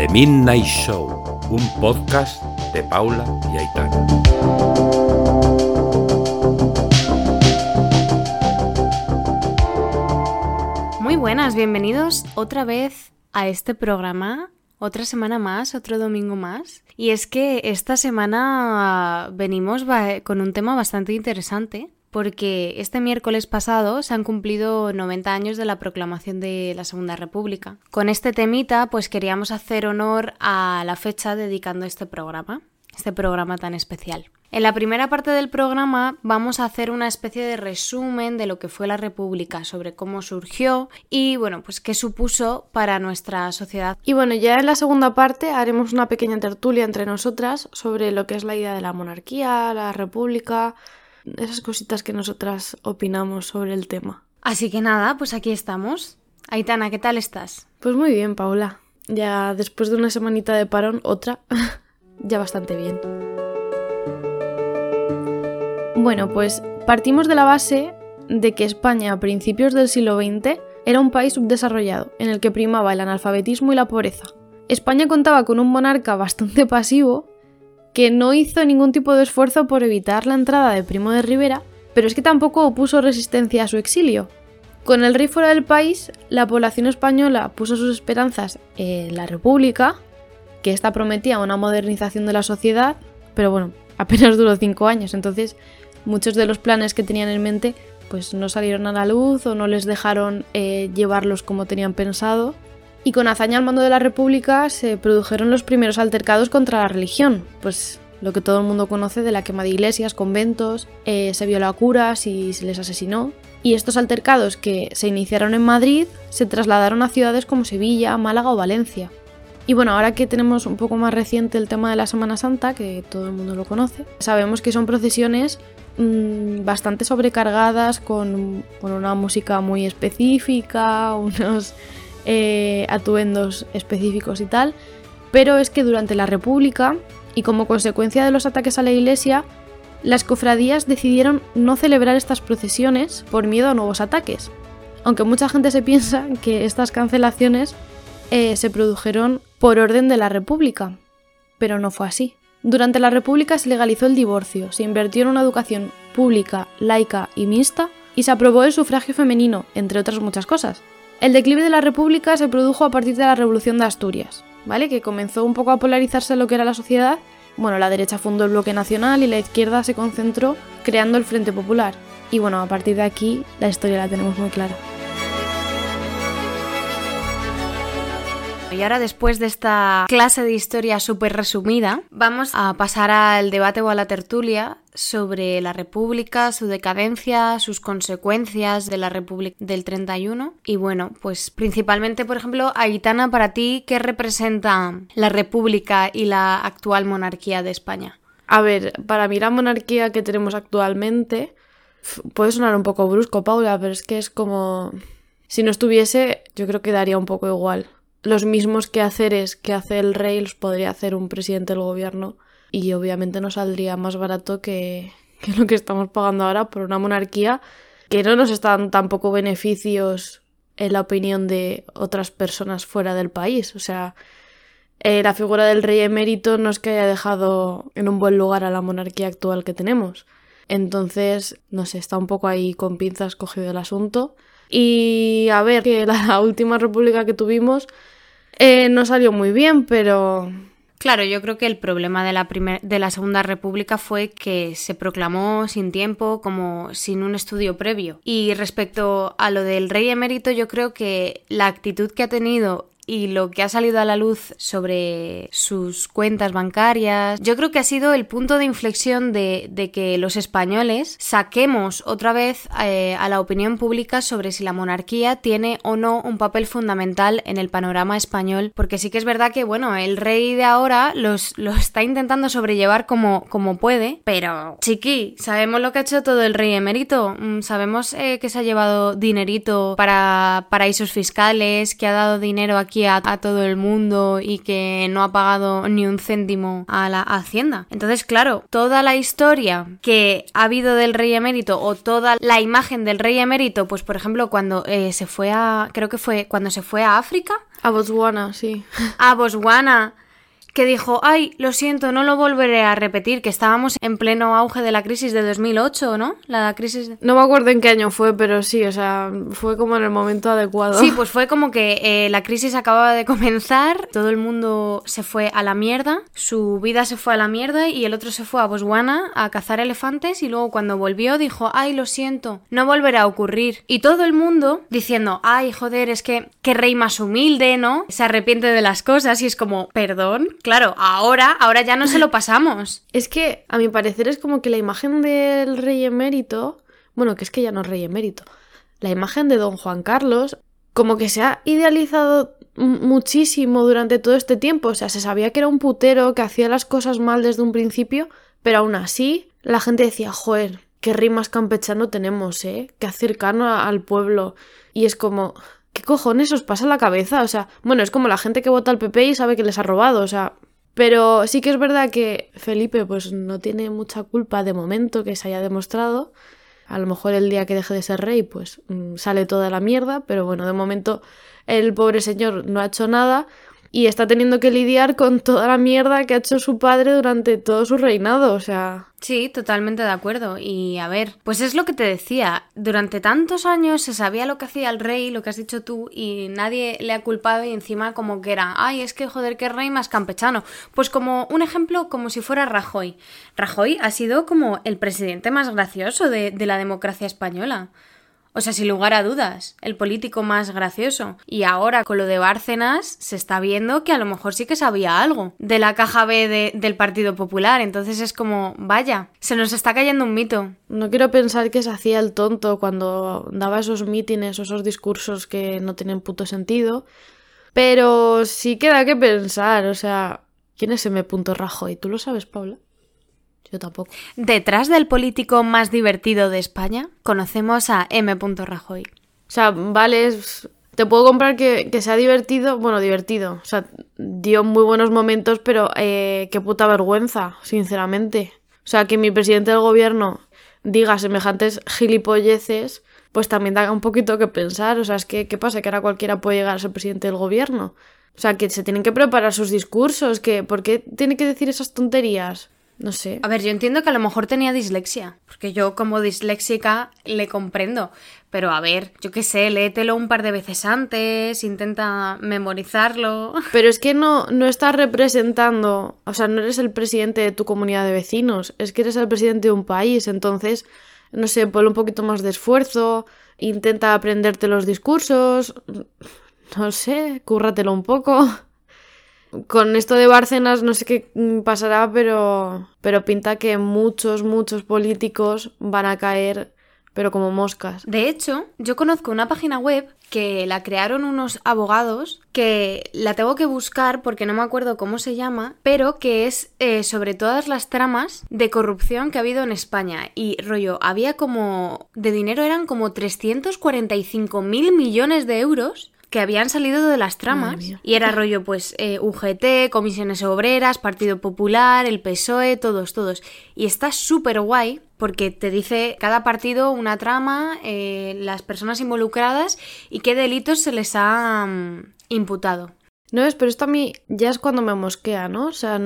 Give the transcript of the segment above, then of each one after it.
The Midnight Show, un podcast de Paula y Aitana. Muy buenas, bienvenidos otra vez a este programa. Otra semana más, otro domingo más. Y es que esta semana venimos con un tema bastante interesante porque este miércoles pasado se han cumplido 90 años de la proclamación de la Segunda República. Con este temita, pues queríamos hacer honor a la fecha dedicando este programa, este programa tan especial. En la primera parte del programa vamos a hacer una especie de resumen de lo que fue la República, sobre cómo surgió y bueno, pues qué supuso para nuestra sociedad. Y bueno, ya en la segunda parte haremos una pequeña tertulia entre nosotras sobre lo que es la idea de la monarquía, la república, esas cositas que nosotras opinamos sobre el tema. Así que nada, pues aquí estamos. Aitana, ¿qué tal estás? Pues muy bien, Paula. Ya después de una semanita de parón, otra, ya bastante bien. Bueno, pues partimos de la base de que España a principios del siglo XX era un país subdesarrollado, en el que primaba el analfabetismo y la pobreza. España contaba con un monarca bastante pasivo que no hizo ningún tipo de esfuerzo por evitar la entrada de Primo de Rivera, pero es que tampoco opuso resistencia a su exilio. Con el rey fuera del país, la población española puso sus esperanzas en la República, que esta prometía una modernización de la sociedad, pero bueno, apenas duró cinco años, entonces muchos de los planes que tenían en mente pues no salieron a la luz o no les dejaron eh, llevarlos como tenían pensado y con hazaña al mando de la República se produjeron los primeros altercados contra la religión, pues lo que todo el mundo conoce de la quema de iglesias, conventos, eh, se violó a curas y se les asesinó. Y estos altercados que se iniciaron en Madrid se trasladaron a ciudades como Sevilla, Málaga o Valencia. Y bueno, ahora que tenemos un poco más reciente el tema de la Semana Santa, que todo el mundo lo conoce, sabemos que son procesiones mmm, bastante sobrecargadas con, con una música muy específica, unos eh, atuendos específicos y tal, pero es que durante la República, y como consecuencia de los ataques a la iglesia, las cofradías decidieron no celebrar estas procesiones por miedo a nuevos ataques. Aunque mucha gente se piensa que estas cancelaciones eh, se produjeron por orden de la República, pero no fue así. Durante la República se legalizó el divorcio, se invirtió en una educación pública, laica y mixta, y se aprobó el sufragio femenino, entre otras muchas cosas. El declive de la República se produjo a partir de la Revolución de Asturias, ¿vale? Que comenzó un poco a polarizarse lo que era la sociedad. Bueno, la derecha fundó el bloque nacional y la izquierda se concentró creando el Frente Popular. Y bueno, a partir de aquí la historia la tenemos muy clara. Y ahora después de esta clase de historia súper resumida, vamos a pasar al debate o a la tertulia sobre la República, su decadencia, sus consecuencias de la República del 31. Y bueno, pues principalmente, por ejemplo, Aitana, para ti, ¿qué representa la República y la actual monarquía de España? A ver, para mí la monarquía que tenemos actualmente puede sonar un poco brusco, Paula, pero es que es como... Si no estuviese, yo creo que daría un poco igual los mismos quehaceres que hace el rey los podría hacer un presidente del gobierno y obviamente no saldría más barato que, lo que estamos pagando ahora por una monarquía que no nos están tampoco beneficios en la opinión de otras personas fuera del país. O sea, eh, la figura del rey emérito no es que haya dejado en un buen lugar a la monarquía actual que tenemos. Entonces, no sé, está un poco ahí con pinzas cogido el asunto. Y a ver, que la última república que tuvimos eh, no salió muy bien, pero... Claro, yo creo que el problema de la, de la Segunda República fue que se proclamó sin tiempo, como sin un estudio previo. Y respecto a lo del rey emérito, yo creo que la actitud que ha tenido y lo que ha salido a la luz sobre sus cuentas bancarias, yo creo que ha sido el punto de inflexión de, que los españoles saquemos otra vez eh, a la opinión pública sobre si la monarquía tiene o no un papel fundamental en el panorama español, porque sí que es verdad que, bueno, el rey de ahora los, lo está intentando sobrellevar como, como puede, pero chiqui, sabemos lo que ha hecho todo el rey emérito, mm, sabemos eh, que se ha llevado dinerito para paraísos fiscales, que ha dado dinero aquí a todo el mundo y que no ha pagado ni un céntimo a la hacienda. Entonces, claro, toda la historia que ha habido del rey emérito o toda la imagen del rey emérito, pues por ejemplo, cuando eh, se fue a, creo que fue cuando se fue a África. A Botswana, sí. A Botswana que dijo, ay, lo siento, no lo volveré a repetir, que estábamos en pleno auge de la crisis de 2008, ¿no? La crisis... No me acuerdo en qué año fue, pero sí, o sea, fue como en el momento adecuado. Sí, pues fue como que eh, la crisis acababa de comenzar, todo el mundo se fue a la mierda, su vida se fue a la mierda y el otro se fue a Botswana a cazar elefantes y luego cuando volvió dijo, ay, lo siento, no volverá a ocurrir. Y todo el mundo diciendo, ay, joder, es que qué rey más humilde, ¿no? Se arrepiente de las cosas y es como, perdón, Claro, ahora, ahora ya no se lo pasamos. es que, a mi parecer, es como que la imagen del rey emérito, bueno, que es que ya no es rey emérito, la imagen de don Juan Carlos, como que se ha idealizado muchísimo durante todo este tiempo. O sea, se sabía que era un putero, que hacía las cosas mal desde un principio, pero aún así la gente decía, joder, qué rimas campechano tenemos, ¿eh? Qué cercano al pueblo. Y es como, ¿qué cojones os pasa la cabeza? O sea, bueno, es como la gente que vota al PP y sabe que les ha robado, o sea, pero sí que es verdad que Felipe pues no tiene mucha culpa de momento que se haya demostrado. A lo mejor el día que deje de ser rey pues mm, sale toda la mierda, pero bueno, de momento el pobre señor no ha hecho nada y está teniendo que lidiar con toda la mierda que ha hecho su padre durante todo su reinado, o sea... Sí, totalmente de acuerdo. Y a ver, pues es lo que te decía, durante tantos años se sabía lo que hacía el rey, lo que has dicho tú, y nadie le ha culpado y encima como que era, ay, es que joder, qué rey más campechano. Pues como un ejemplo, como si fuera Rajoy. Rajoy ha sido como el presidente más gracioso de, de la democracia española. O sea, sin lugar a dudas, el político más gracioso. Y ahora con lo de Bárcenas se está viendo que a lo mejor sí que sabía algo de la caja B del Partido Popular. Entonces es como, vaya, se nos está cayendo un mito. No quiero pensar que se hacía el tonto cuando daba esos mítines o esos discursos que no tienen puto sentido. Pero sí queda que pensar, o sea, ¿quién es M. Rajoy? ¿Tú lo sabes, Paula? Yo tampoco. Detrás del político más divertido de España, conocemos a M. Rajoy. O sea, vale, te puedo comprar que, sea divertido, bueno, divertido. O sea, dio muy buenos momentos, pero eh, qué puta vergüenza, sinceramente. O sea, que mi presidente del gobierno diga semejantes gilipolleces, pues también da un poquito que pensar. O sea, es que, ¿qué pasa? Que ahora cualquiera puede llegar a ser presidente del gobierno. O sea, que se tienen que preparar sus discursos, que ¿por qué tiene que decir esas tonterías? No sé. A ver, yo entiendo que a lo mejor tenía dislexia, porque yo como disléxica le comprendo. Pero a ver, yo qué sé, léetelo un par de veces antes, intenta memorizarlo. Pero es que no, no estás representando, o sea, no eres el presidente de tu comunidad de vecinos, es que eres el presidente de un país, entonces, no sé, ponle un poquito más de esfuerzo, intenta aprenderte los discursos, no sé, cúrratelo un poco. Con esto de Bárcenas no sé qué pasará, pero, pero pinta que muchos, muchos políticos van a caer, pero como moscas. De hecho, yo conozco una página web que la crearon unos abogados, que la tengo que buscar porque no me acuerdo cómo se llama, pero que es eh, sobre todas las tramas de corrupción que ha habido en España. Y rollo, había como... de dinero eran como 345 mil millones de euros que habían salido de las tramas y era rollo pues eh, UGT, Comisiones Obreras, Partido Popular, el PSOE, todos, todos. Y está súper guay porque te dice cada partido una trama, eh, las personas involucradas y qué delitos se les ha mm, imputado. No es, pero esto a mí ya es cuando me mosquea, ¿no? O sea,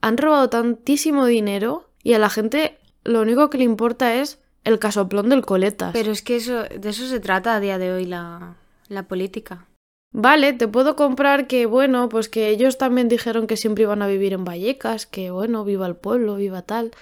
han robado tantísimo dinero y a la gente lo único que le importa es el casoplón del coletas. Pero es que eso, de eso se trata a día de hoy la, la política. Vale, te puedo comprar que, bueno, pues que ellos también dijeron que siempre iban a vivir en Vallecas, que, bueno, viva el pueblo, viva tal.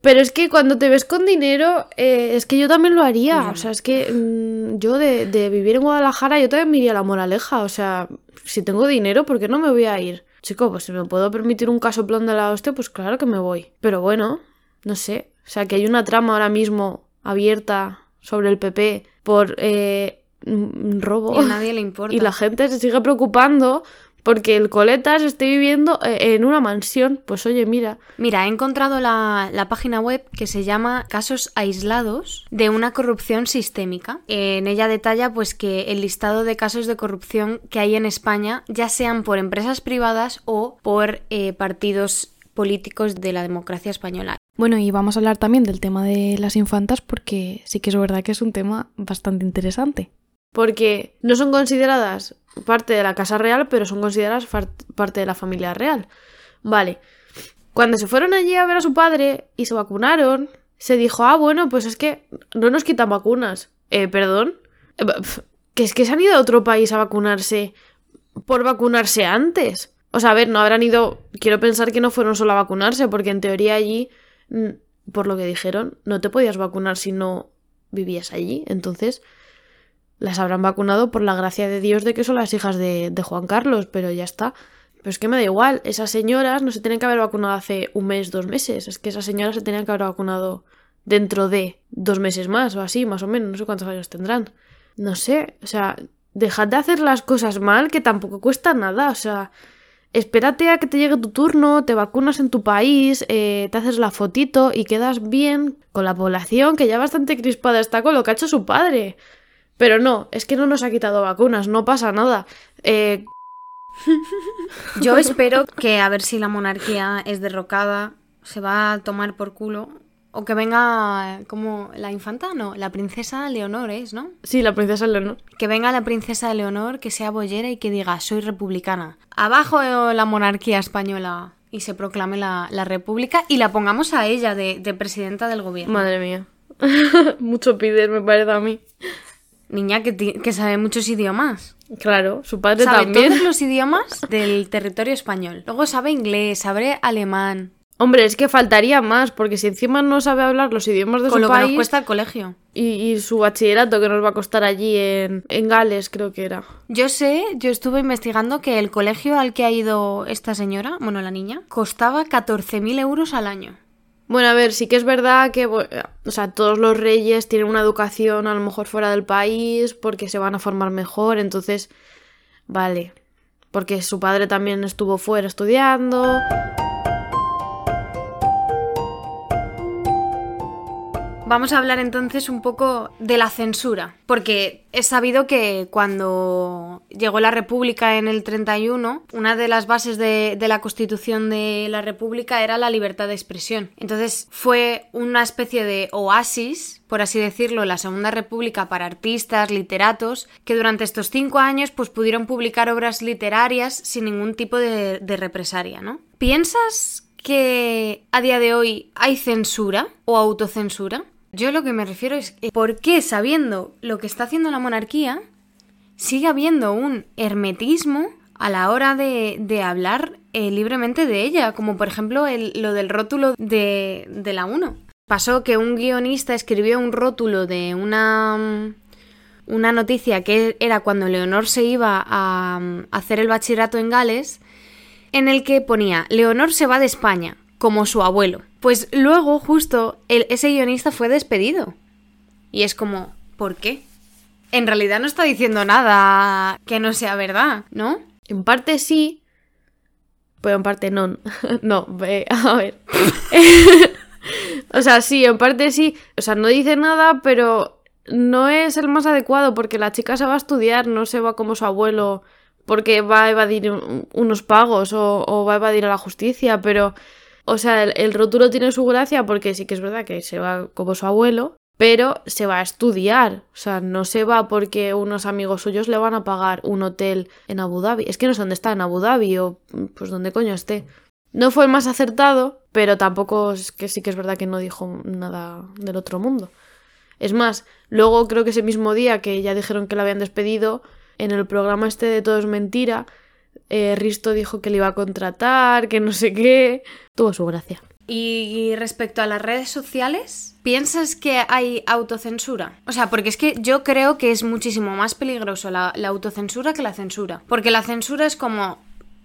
Pero es que cuando te ves con dinero, eh, es que yo también lo haría. O sea, es que mm, yo de, de, vivir en Guadalajara, yo también me iría a la moraleja. O sea, si tengo dinero, ¿por qué no me voy a ir? Chico, pues si me puedo permitir un caso plan de la hostia, pues claro que me voy. Pero bueno, no sé. O sea, que hay una trama ahora mismo abierta sobre el PP por... Eh, robo. Y a nadie le importa. Y la gente se sigue preocupando porque el coletas esté viviendo eh, en una mansión. Pues oye, mira. Mira, he encontrado la, la, página web que se llama Casos aislados de una corrupción sistémica. En ella detalla pues que el listado de casos de corrupción que hay en España, ya sean por empresas privadas o por eh, partidos políticos de la democracia española. Bueno, y vamos a hablar también del tema de las infantas porque sí que es verdad que es un tema bastante interesante. Porque no son consideradas parte de la Casa Real, pero son consideradas parte de la familia real. Vale. Cuando se fueron allí a ver a su padre y se vacunaron, se dijo, ah, bueno, pues es que no nos quitan vacunas. Eh, perdón. Eh, que es que se han ido a otro país a vacunarse por vacunarse antes. O sea, a ver, no habrán ido. Quiero pensar que no fueron solo a vacunarse, porque en teoría allí, por lo que dijeron, no te podías vacunar si no vivías allí. Entonces, las habrán vacunado por la gracia de Dios de que son las hijas de, Juan Carlos, pero ya está. Pero es que me da igual, esas señoras no se tienen que haber vacunado hace un mes, dos meses. Es que esas señoras se tenían que haber vacunado dentro de dos meses más o así, más o menos, no sé cuántos años tendrán. No sé, o sea, dejad de hacer las cosas mal, que tampoco cuesta nada, o sea, espérate a que te llegue tu turno, te vacunas en tu país, eh, te haces la fotito y quedas bien con la población que ya bastante crispada está con lo que ha hecho su padre. Pero no, es que no nos ha quitado vacunas, no pasa nada. Eh... Yo espero que a ver si la monarquía es derrocada, se va a tomar por culo. O que venga como la infanta, no, la princesa Leonor es, ¿no? Sí, la princesa Leonor. Que venga la princesa Leonor, que sea bollera y que diga, soy republicana. Abajo la monarquía española y se proclame la, república y la pongamos a ella de, de presidenta del gobierno. Madre mía. Mucho pider, me parece a mí. Niña que, que sabe muchos idiomas. Claro, su padre sabe también. todos los idiomas del territorio español. Luego sabe inglés, sabe alemán. Hombre, es que faltaría más, porque si encima no sabe hablar los idiomas de Con su lo país. que nos cuesta el colegio. Y, y, su bachillerato que nos va a costar allí en, en Gales, creo que era. Yo sé, yo estuve investigando que el colegio al que ha ido esta señora, bueno, la niña, costaba 14.000 euros al año. Bueno, a ver, sí que es verdad que, o sea, todos los reyes tienen una educación a lo mejor fuera del país porque se van a formar mejor, entonces, vale, porque su padre también estuvo fuera estudiando. Vamos a hablar entonces un poco de la censura, porque es sabido que cuando llegó la República en el 31, una de las bases de, la Constitución de la República era la libertad de expresión. Entonces fue una especie de oasis, por así decirlo, la Segunda República para artistas, literatos, que durante estos cinco años pues pudieron publicar obras literarias sin ningún tipo de, de represaria, ¿no? ¿Piensas que a día de hoy hay censura o autocensura? Yo lo que me refiero es por qué sabiendo lo que está haciendo la monarquía sigue habiendo un hermetismo a la hora de, hablar eh, libremente de ella, como por ejemplo lo del rótulo de, de la 1. Pasó que un guionista escribió un rótulo de una, una noticia que era cuando Leonor se iba a, a hacer el bachillerato en Gales, en el que ponía Leonor se va de España, como su abuelo. Pues luego, justo, ese guionista fue despedido. Y es como, ¿por qué? En realidad no está diciendo nada que no sea verdad, ¿no? En parte sí, pero en parte no. no, a ver. o sea, sí, en parte sí. O sea, no dice nada, pero no es el más adecuado porque la chica se va a estudiar, no se va como su abuelo porque va a evadir unos pagos o va a evadir a la justicia, pero o sea, el, rótulo tiene su gracia porque sí que es verdad que se va como su abuelo, pero se va a estudiar. O sea, no se va porque unos amigos suyos le van a pagar un hotel en Abu Dhabi. Es que no sé dónde está, en Abu Dhabi o pues donde coño esté. No fue el más acertado, pero tampoco es que sí que es verdad que no dijo nada del otro mundo. Es más, luego creo que ese mismo día que ya dijeron que la habían despedido, en el programa este de Todo es Mentira, eh, Risto dijo que le iba a contratar, que no sé qué. Tuvo su gracia. Y respecto a las redes sociales, ¿piensas que hay autocensura? O sea, porque es que yo creo que es muchísimo más peligroso la, autocensura que la censura. Porque la censura es como,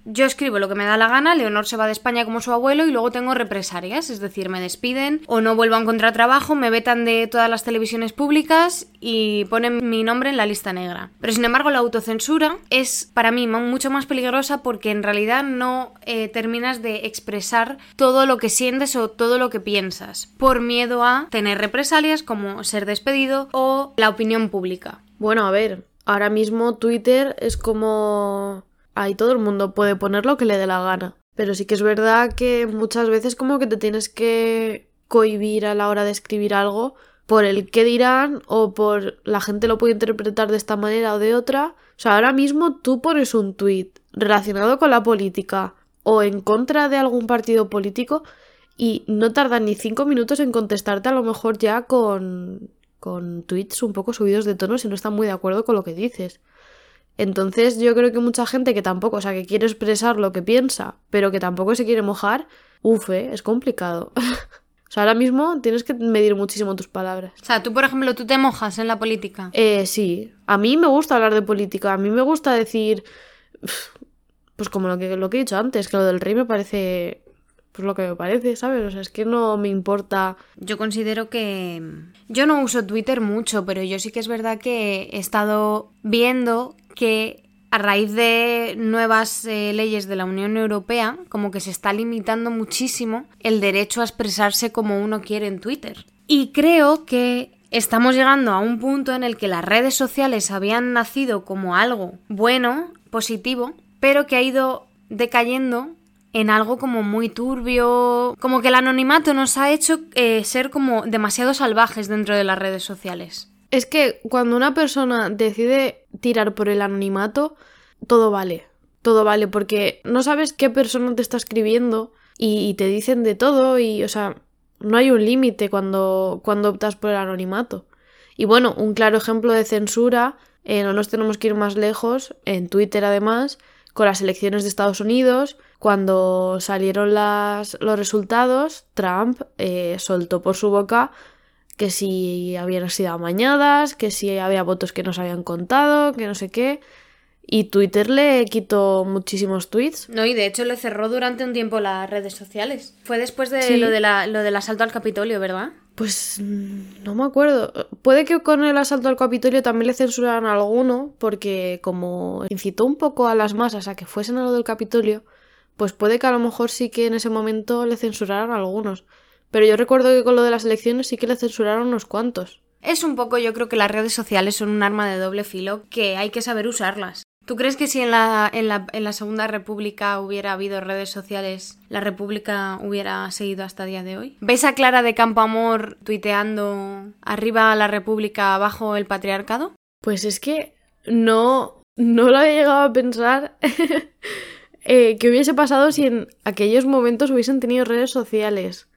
yo escribo lo que me da la gana, Leonor se va de España como su abuelo y luego tengo represalias, es decir, me despiden o no vuelvo a encontrar trabajo, me vetan de todas las televisiones públicas y ponen mi nombre en la lista negra. Pero sin embargo la autocensura es para mí mucho más peligrosa porque en realidad no eh, terminas de expresar todo lo que sientes o todo lo que piensas por miedo a tener represalias como ser despedido o la opinión pública. Bueno, a ver, ahora mismo Twitter es como ahí todo el mundo puede poner lo que le dé la gana. Pero sí que es verdad que muchas veces como que te tienes que cohibir a la hora de escribir algo por el qué dirán o por la gente lo puede interpretar de esta manera o de otra. O sea, ahora mismo tú pones un tweet relacionado con la política o en contra de algún partido político y no tardan ni cinco minutos en contestarte a lo mejor ya con, con tweets un poco subidos de tono si no están muy de acuerdo con lo que dices. Entonces yo creo que mucha gente que tampoco, o sea, que quiere expresar lo que piensa, pero que tampoco se quiere mojar, uf, ¿eh? es complicado. o sea, ahora mismo tienes que medir muchísimo tus palabras. O sea, tú, por ejemplo, tú te mojas en la política. Eh, sí, a mí me gusta hablar de política, a mí me gusta decir, pues como lo que, lo que he dicho antes, que lo del rey me parece pues lo que me parece, ¿sabes? O sea, es que no me importa. Yo considero que. Yo no uso Twitter mucho, pero yo sí que es verdad que he estado viendo que a raíz de nuevas eh, leyes de la Unión Europea, como que se está limitando muchísimo el derecho a expresarse como uno quiere en Twitter. Y creo que estamos llegando a un punto en el que las redes sociales habían nacido como algo bueno, positivo, pero que ha ido decayendo en algo como muy turbio, como que el anonimato nos ha hecho eh, ser como demasiado salvajes dentro de las redes sociales. Es que cuando una persona decide tirar por el anonimato, todo vale. Todo vale, porque no sabes qué persona te está escribiendo y, te dicen de todo y, o sea, no hay un límite cuando, cuando optas por el anonimato. Y bueno, un claro ejemplo de censura, eh, no nos tenemos que ir más lejos, en Twitter además, con las elecciones de Estados Unidos, cuando salieron las, los resultados, Trump eh, soltó por su boca que si habían sido amañadas, que si había votos que no se habían contado, que no sé qué. Y Twitter le quitó muchísimos tweets. No, y de hecho le cerró durante un tiempo las redes sociales. Fue después de, lo, de la, lo del asalto al Capitolio, ¿verdad? Pues mm, no me acuerdo. Puede que con el asalto al Capitolio también le censuraran alguno, porque como incitó un poco a las masas a que fuesen a lo del Capitolio, pues puede que a lo mejor sí que en ese momento le censuraran algunos. Pero yo recuerdo que con lo de las elecciones sí que le censuraron unos cuantos. Es un poco, yo creo que las redes sociales son un arma de doble filo que hay que saber usarlas. ¿Tú crees que si en la, en la, en la Segunda República hubiera habido redes sociales, la República hubiera seguido hasta día de hoy? ¿Ves a Clara de Campoamor tuiteando arriba la República, abajo el patriarcado? Pues es que no, no lo había llegado a pensar eh, que hubiese pasado si en aquellos momentos hubiesen tenido redes sociales.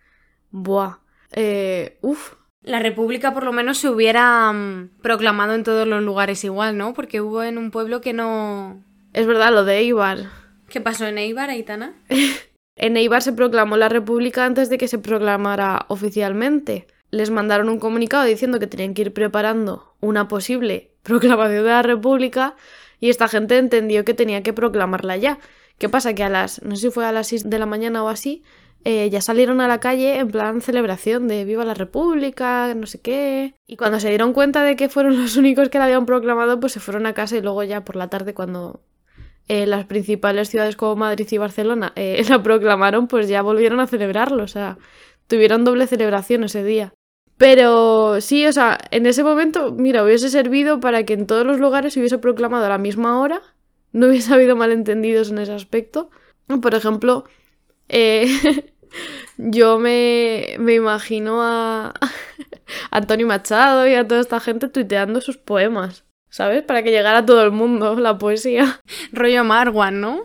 Buah. Eh, uf. La República por lo menos se hubiera mm, proclamado en todos los lugares igual, ¿no? Porque hubo en un pueblo que no... Es verdad, lo de Eibar. ¿Qué pasó en Eibar, Aitana? en Eibar se proclamó la República antes de que se proclamara oficialmente. Les mandaron un comunicado diciendo que tenían que ir preparando una posible proclamación de la República y esta gente entendió que tenía que proclamarla ya. ¿Qué pasa? Que a las, no sé si fue a las 6 de la mañana o así, eh, ya salieron a la calle en plan celebración de Viva la República, no sé qué. Y cuando se dieron cuenta de que fueron los únicos que la habían proclamado, pues se fueron a casa y luego ya por la tarde cuando eh, las principales ciudades como Madrid y Barcelona eh, la proclamaron, pues ya volvieron a celebrarlo. O sea, tuvieron doble celebración ese día. Pero sí, o sea, en ese momento, mira, hubiese servido para que en todos los lugares se hubiese proclamado a la misma hora. No hubiese habido malentendidos en ese aspecto. Por ejemplo, eh, Yo me, me imagino a, Antonio Machado y a toda esta gente tuiteando sus poemas, ¿sabes? Para que llegara a todo el mundo la poesía. Rollo Marwan, ¿no?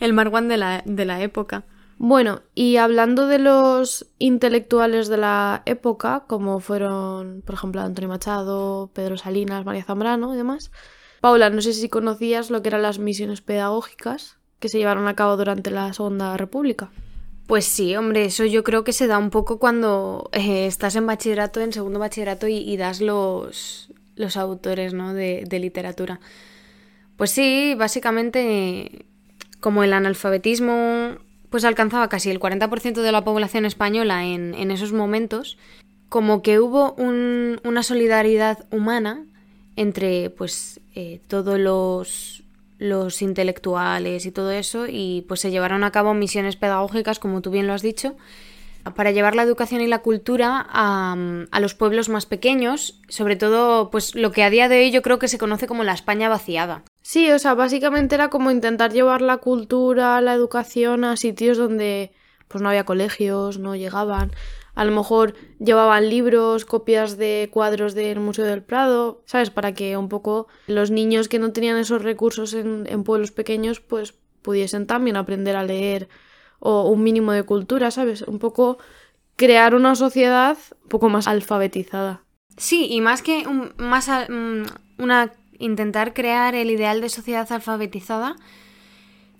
el Marwan de la, de la época. Bueno, y hablando de los intelectuales de la época, como fueron, por ejemplo, Antonio Machado, Pedro Salinas, María Zambrano y demás, Paula, no sé si conocías lo que eran las misiones pedagógicas que se llevaron a cabo durante la Segunda República. Pues sí, hombre, eso yo creo que se da un poco cuando eh, estás en bachillerato, en segundo bachillerato y, das los, los autores ¿no? de, literatura. Pues sí, básicamente como el analfabetismo pues alcanzaba casi el 40% de la población española en, esos momentos, como que hubo una solidaridad humana entre pues eh, todos los, los intelectuales y todo eso y pues se llevaron a cabo misiones pedagógicas, como tú bien lo has dicho, para llevar la educación y la cultura a, a, los pueblos más pequeños, sobre todo pues lo que a día de hoy yo creo que se conoce como la España vaciada. Sí, o sea, básicamente era como intentar llevar la cultura, la educación a sitios donde pues no había colegios, no llegaban. A lo mejor llevaban libros, copias de cuadros del Museo del Prado, ¿sabes? Para que un poco los niños que no tenían esos recursos en, pueblos pequeños pues pudiesen también aprender a leer o un mínimo de cultura, ¿sabes? Un poco crear una sociedad un poco más alfabetizada. Sí, y más que más mm, una intentar crear el ideal de sociedad alfabetizada,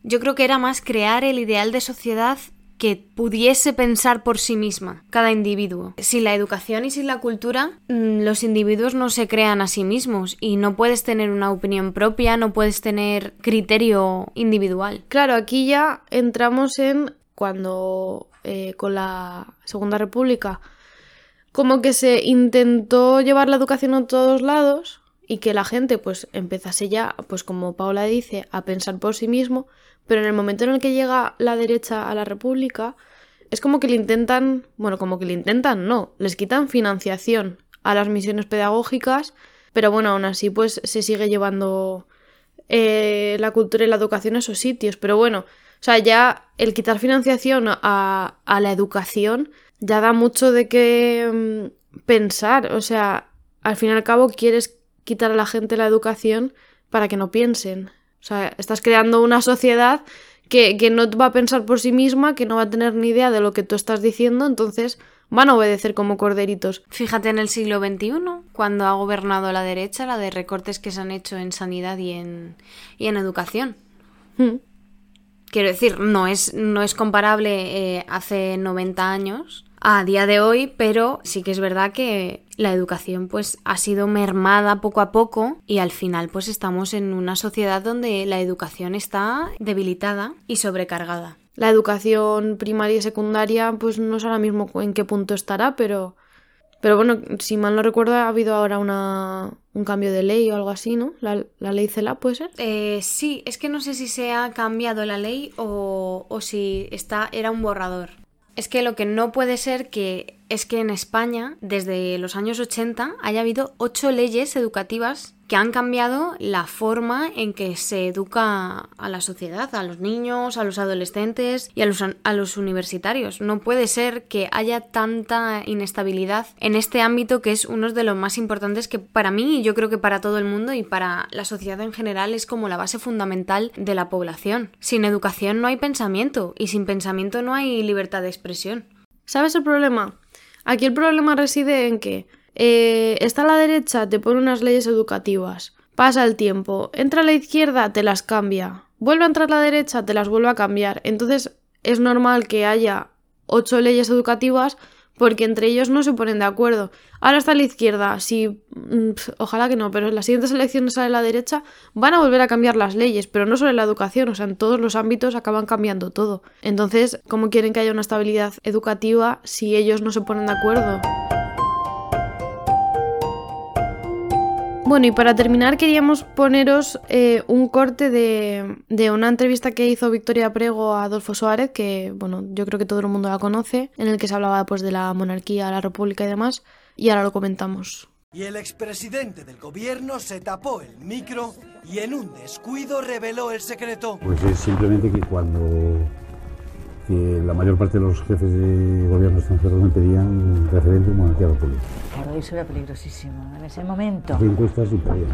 yo creo que era más crear el ideal de sociedad que pudiese pensar por sí misma, cada individuo. Sin la educación y sin la cultura, mm, los individuos no se crean a sí mismos y no puedes tener una opinión propia, no puedes tener criterio individual. Claro, aquí ya entramos en cuando eh, con la Segunda República como que se intentó llevar la educación a todos lados y que la gente pues empezase ya, pues como Paula dice, a pensar por sí mismo, pero en el momento en el que llega la derecha a la República, es como que le intentan, bueno, como que le intentan, no, les quitan financiación a las misiones pedagógicas, pero bueno, aún así pues se sigue llevando eh, la cultura y la educación a esos sitios, pero bueno, o sea, ya el quitar financiación a, a la educación ya da mucho de qué mm, pensar, o sea, al fin y al cabo quieres quitar a la gente la educación para que no piensen. O sea, estás creando una sociedad que, no va a pensar por sí misma, que no va a tener ni idea de lo que tú estás diciendo, entonces van a obedecer como corderitos. Fíjate en el siglo XXI, cuando ha gobernado la derecha, la de recortes que se han hecho en sanidad y en, y en educación. Hmm. Quiero decir, no es, no es comparable eh, hace 90 años a día de hoy, pero sí que es verdad que la educación pues ha sido mermada poco a poco y al final pues estamos en una sociedad donde la educación está debilitada y sobrecargada. La educación primaria y secundaria pues no sé ahora mismo en qué punto estará, pero pero bueno, si mal no recuerdo, ha habido ahora una, un cambio de ley o algo así, ¿no? La, ley CELA, ¿puede ser? Eh, sí, es que no sé si se ha cambiado la ley o, o si está, era un borrador. Es que lo que no puede ser que es que en España, desde los años 80, haya habido ocho leyes educativas que han cambiado la forma en que se educa a la sociedad, a los niños, a los adolescentes y a los, a los universitarios. No puede ser que haya tanta inestabilidad en este ámbito que es uno de los más importantes que para mí y yo creo que para todo el mundo y para la sociedad en general es como la base fundamental de la población. Sin educación no hay pensamiento y sin pensamiento no hay libertad de expresión. ¿Sabes el problema? Aquí el problema reside en que eh, está a la derecha, te pone unas leyes educativas, pasa el tiempo, entra a la izquierda, te las cambia, vuelve a entrar a la derecha, te las vuelve a cambiar. Entonces es normal que haya ocho leyes educativas porque entre ellos no se ponen de acuerdo. Ahora está a la izquierda, si mm, ojalá que no, pero en las siguientes elecciones sale la derecha, van a volver a cambiar las leyes, pero no solo en la educación, o sea, en todos los ámbitos acaban cambiando todo. Entonces, ¿cómo quieren que haya una estabilidad educativa si ellos no se ponen de acuerdo? Bueno, y para terminar queríamos poneros eh, un corte de, de, una entrevista que hizo Victoria Prego a Adolfo Suárez, que bueno, yo creo que todo el mundo la conoce, en el que se hablaba pues de la monarquía, la república y demás, y ahora lo comentamos. Y el expresidente del gobierno se tapó el micro y en un descuido reveló el secreto. Pues es simplemente que cuando que la mayor parte de los jefes de gobierno extranjeros me pedían referéndum monarquía república. Claro, eso era peligrosísimo en ese momento. Hacía encuestas y pedían.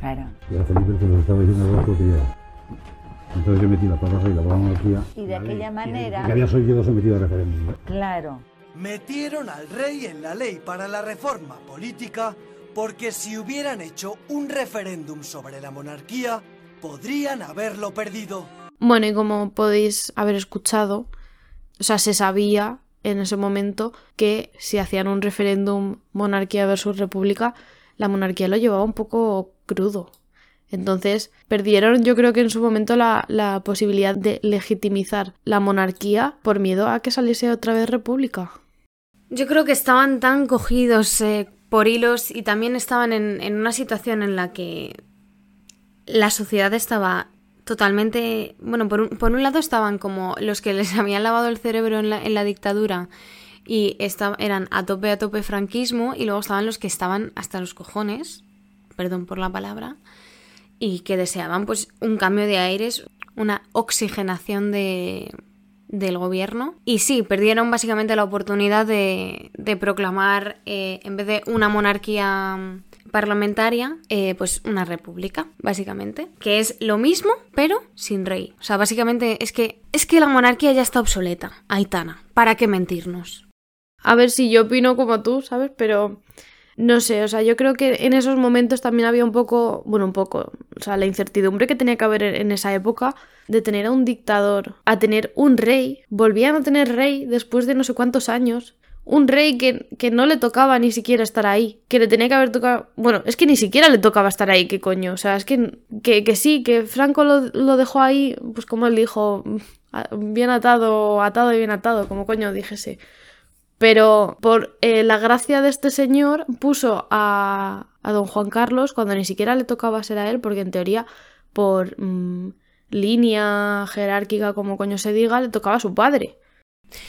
Claro. Y a Felipe que nos estaba diciendo algo que Entonces yo metí la palabra rey, la monarquía. Y de aquella manera. Que había sido sometido a referéndum. Claro. Metieron al rey en la ley para la reforma política porque si hubieran hecho un referéndum sobre la monarquía, podrían haberlo perdido. Bueno, y como podéis haber escuchado, o sea, se sabía en ese momento que si hacían un referéndum monarquía versus república, la monarquía lo llevaba un poco crudo. Entonces perdieron yo creo que en su momento la, la posibilidad de legitimizar la monarquía por miedo a que saliese otra vez república. Yo creo que estaban tan cogidos eh, por hilos y también estaban en, en una situación en la que la sociedad estaba totalmente... Bueno, por un, por un lado estaban como los que les habían lavado el cerebro en la, en la dictadura y esta- eran a tope a tope franquismo y luego estaban los que estaban hasta los cojones, perdón por la palabra, y que deseaban pues un cambio de aires, una oxigenación de, del gobierno. Y sí, perdieron básicamente la oportunidad de, de proclamar, eh, en vez de una monarquía parlamentaria, eh, pues una república, básicamente. Que es lo mismo, pero sin rey. O sea, básicamente es que, es que la monarquía ya está obsoleta, Aitana. ¿Para qué mentirnos? A ver si yo opino como tú, ¿sabes? Pero no sé, o sea, yo creo que en esos momentos también había un poco, bueno, un poco, o sea, la incertidumbre que tenía que haber en esa época de tener a un dictador, a tener un rey, volvían a tener rey después de no sé cuántos años. Un rey que, que no le tocaba ni siquiera estar ahí, que le tenía que haber tocado... Bueno, es que ni siquiera le tocaba estar ahí, qué coño. O sea, es que, que, que sí, que Franco lo, lo dejó ahí, pues como él dijo, bien atado, atado y bien atado, como coño dijese. Pero por eh, la gracia de este señor puso a, a don Juan Carlos cuando ni siquiera le tocaba ser a él, porque en teoría por mm, línea jerárquica, como coño se diga, le tocaba a su padre.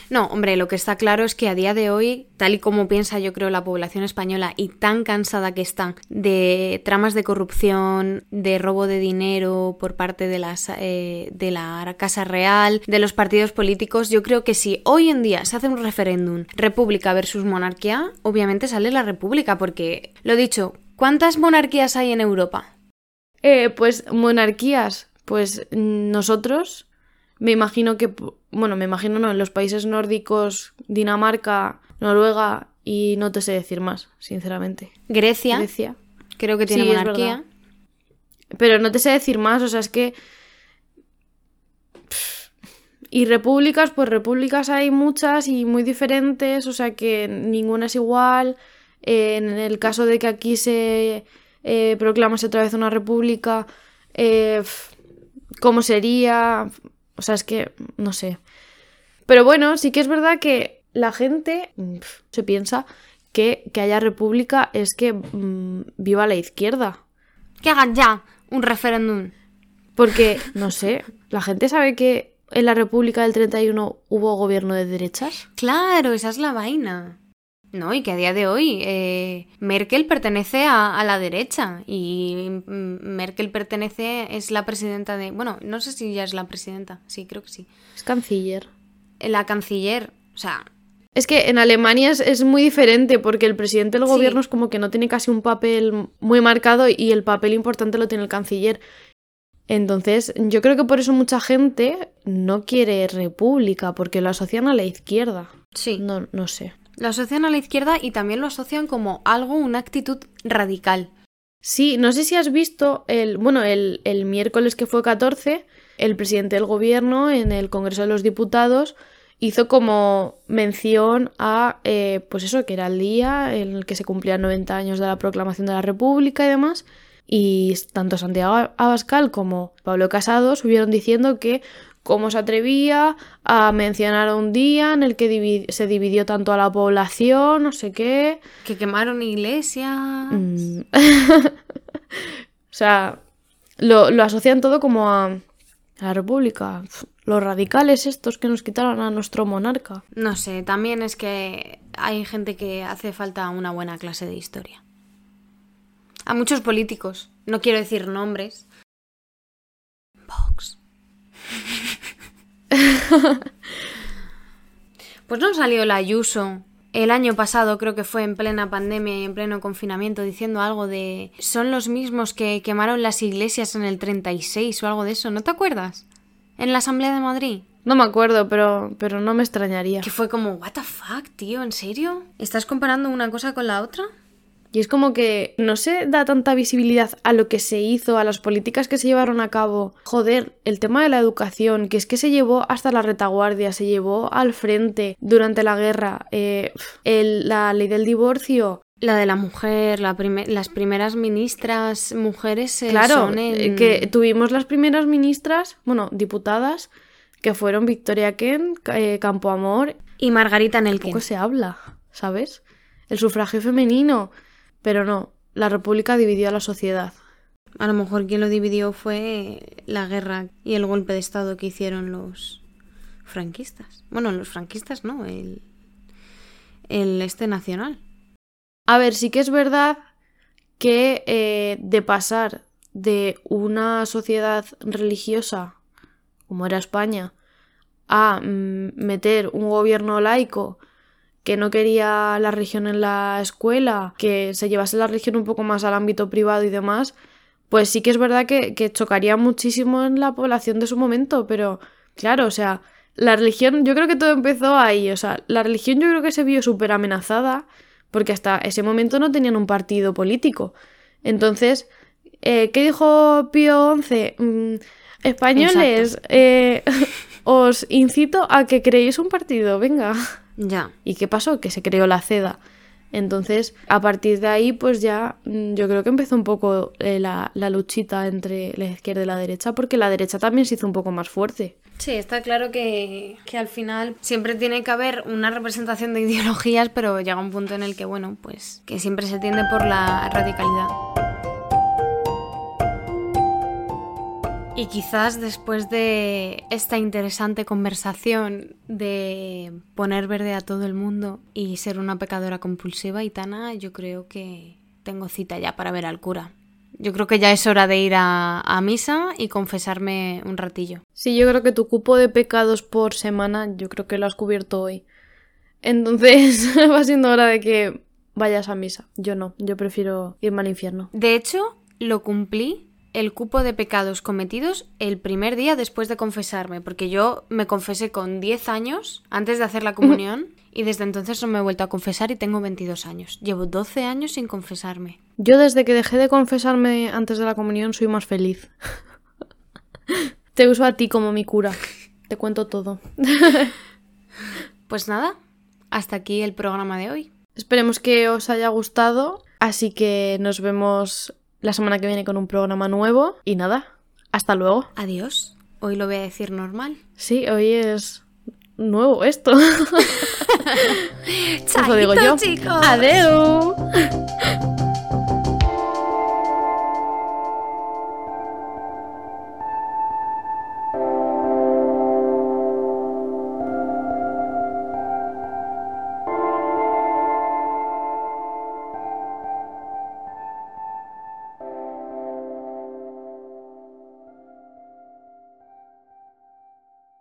No, hombre, lo que está claro es que a día de hoy, tal y como piensa yo creo la población española y tan cansada que están de tramas de corrupción, de robo de dinero por parte de, las, eh, de la Casa Real, de los partidos políticos, yo creo que si hoy en día se hace un referéndum república versus monarquía, obviamente sale la república, porque, lo dicho, ¿cuántas monarquías hay en Europa? Eh, pues monarquías, pues nosotros, me imagino que, bueno, me imagino no, en los países nórdicos, Dinamarca, Noruega y no te sé decir más, sinceramente. Grecia, Grecia. creo que tiene Sí, monarquía. Pero no te sé decir más, o sea, es que... Y repúblicas, pues repúblicas hay muchas y muy diferentes, o sea que ninguna es igual. Eh, en el caso de que aquí se eh, proclamase otra vez una república, eh, ¿cómo sería? O sea, es que no sé. Pero bueno, sí que es verdad que la gente mm, se piensa que, que haya república es que mm, viva la izquierda. Que hagan ya un referéndum. Porque, no sé, la gente sabe que en la República del 31 hubo gobierno de derechas. Claro, esa es la vaina. No, y que a día de hoy eh, Merkel pertenece a, a la derecha y mm, Merkel pertenece, es la presidenta de... Bueno, no sé si ya es la presidenta, sí, creo que sí. Es canciller. La canciller, o sea, Es que en Alemania es, es muy diferente porque el presidente del Sí. gobierno es como que no tiene casi un papel muy marcado y el papel importante lo tiene el canciller. Entonces, yo creo que por eso mucha gente no quiere república porque lo asocian a la izquierda. sí. No, no sé. Lo asocian a la izquierda y también lo asocian como algo, una actitud radical. Sí, no sé si has visto el, bueno, el, el miércoles que fue 14, el presidente del gobierno en el Congreso de los Diputados hizo como mención a, eh, pues eso, que era el día en el que se cumplían 90 años de la proclamación de la República y demás. Y tanto Santiago Abascal como Pablo Casado subieron diciendo que cómo se atrevía a mencionar un día en el que divi- se dividió tanto a la población, no sé qué. Que quemaron iglesias. Mm. o sea, lo, lo asocian todo como a, a la República. Los radicales estos que nos quitaron a nuestro monarca. No sé, también es que hay gente que hace falta una buena clase de historia. A muchos políticos, no quiero decir nombres. Vox. pues no salió la Ayuso el año pasado, creo que fue en plena pandemia y en pleno confinamiento, diciendo algo de... Son los mismos que quemaron las iglesias en el 36 o algo de eso, ¿no te acuerdas? En la Asamblea de Madrid. No me acuerdo, pero, pero no me extrañaría. Que fue como, what the fuck, tío, ¿en serio? ¿Estás comparando una cosa con la otra? Y es como que no se da tanta visibilidad a lo que se hizo, a las políticas que se llevaron a cabo. Joder, el tema de la educación, que es que se llevó hasta la retaguardia, se llevó al frente durante la guerra. eh, el- la ley del divorcio, La de la mujer, la prime- las primeras ministras mujeres eh, Claro, son en- eh, que tuvimos las primeras ministras, bueno, diputadas, que fueron Victoria Kent, eh, Campoamor, Y Margarita Nelken. poco se habla, ¿sabes? El sufragio femenino, pero no, la república dividió a la sociedad. A lo mejor quien lo dividió fue la guerra y el golpe de estado que hicieron los franquistas. Bueno, los franquistas no, el, el este nacional. A ver, sí que es verdad que eh, de pasar de una sociedad religiosa, como era España, a mm, meter un gobierno laico que no quería la religión en la escuela, que se llevase la religión un poco más al ámbito privado y demás, pues sí que es verdad que, que chocaría muchísimo en la población de su momento, pero claro, o sea, la religión, yo creo que todo empezó ahí, o sea, la religión yo creo que se vio súper amenazada porque hasta ese momento no tenían un partido político. Entonces, eh, ¿qué dijo Pío XI? Mm, españoles, eh, os incito a que creéis un partido, venga. Ya. ¿Y qué pasó? Que se creó la CEDA. Entonces, a partir de ahí, pues ya mm, yo creo que empezó un poco eh, la, la luchita entre la izquierda y la derecha, porque la derecha también se hizo un poco más fuerte. Sí, está claro que, que al final siempre tiene que haber una representación de ideologías, pero llega un punto en el que, bueno, pues que siempre se tiende por la radicalidad. Y quizás después de esta interesante conversación de poner verde a todo el mundo y ser una pecadora compulsiva, Itana, yo creo que tengo cita ya para ver al cura. Yo creo que ya es hora de ir a, a misa y confesarme un ratillo. Sí, yo creo que tu cupo de pecados por semana, yo creo que lo has cubierto hoy. Entonces, va siendo hora de que vayas a misa. Yo no, yo prefiero irme al infierno. De hecho, lo cumplí el cupo de pecados cometidos el primer día después de confesarme, porque yo me confesé con 10 años antes de hacer la comunión y desde entonces no me he vuelto a confesar y tengo 22 años. Llevo 12 años sin confesarme. Yo desde que dejé de confesarme antes de la comunión soy más feliz. Te uso a ti como mi cura. Te cuento todo. Pues nada, hasta aquí el programa de hoy. Esperemos que os haya gustado. Así que nos vemos la semana que viene con un programa nuevo. Y nada, hasta luego. Adiós. Hoy lo voy a decir normal. Sí, hoy es nuevo esto. Eso digo yo. chicos. Adeu.